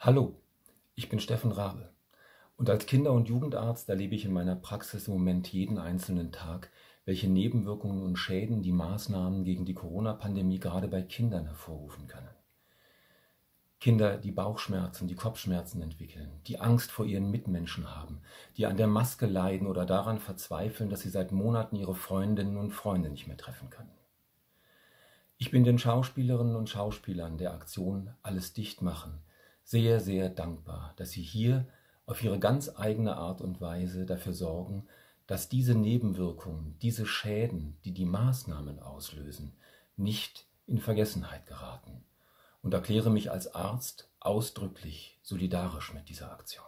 Hallo, ich bin Steffen Rabe und als Kinder- und Jugendarzt erlebe ich in meiner Praxis im Moment jeden einzelnen Tag, welche Nebenwirkungen und Schäden die Maßnahmen gegen die Corona-Pandemie gerade bei Kindern hervorrufen können. Kinder, die Bauchschmerzen, die Kopfschmerzen entwickeln, die Angst vor ihren Mitmenschen haben, die an der Maske leiden oder daran verzweifeln, dass sie seit Monaten ihre Freundinnen und Freunde nicht mehr treffen können. Ich bin den Schauspielerinnen und Schauspielern der Aktion Alles dicht machen sehr, sehr dankbar, dass Sie hier auf Ihre ganz eigene Art und Weise dafür sorgen, dass diese Nebenwirkungen, diese Schäden, die die Maßnahmen auslösen, nicht in Vergessenheit geraten und erkläre mich als Arzt ausdrücklich solidarisch mit dieser Aktion.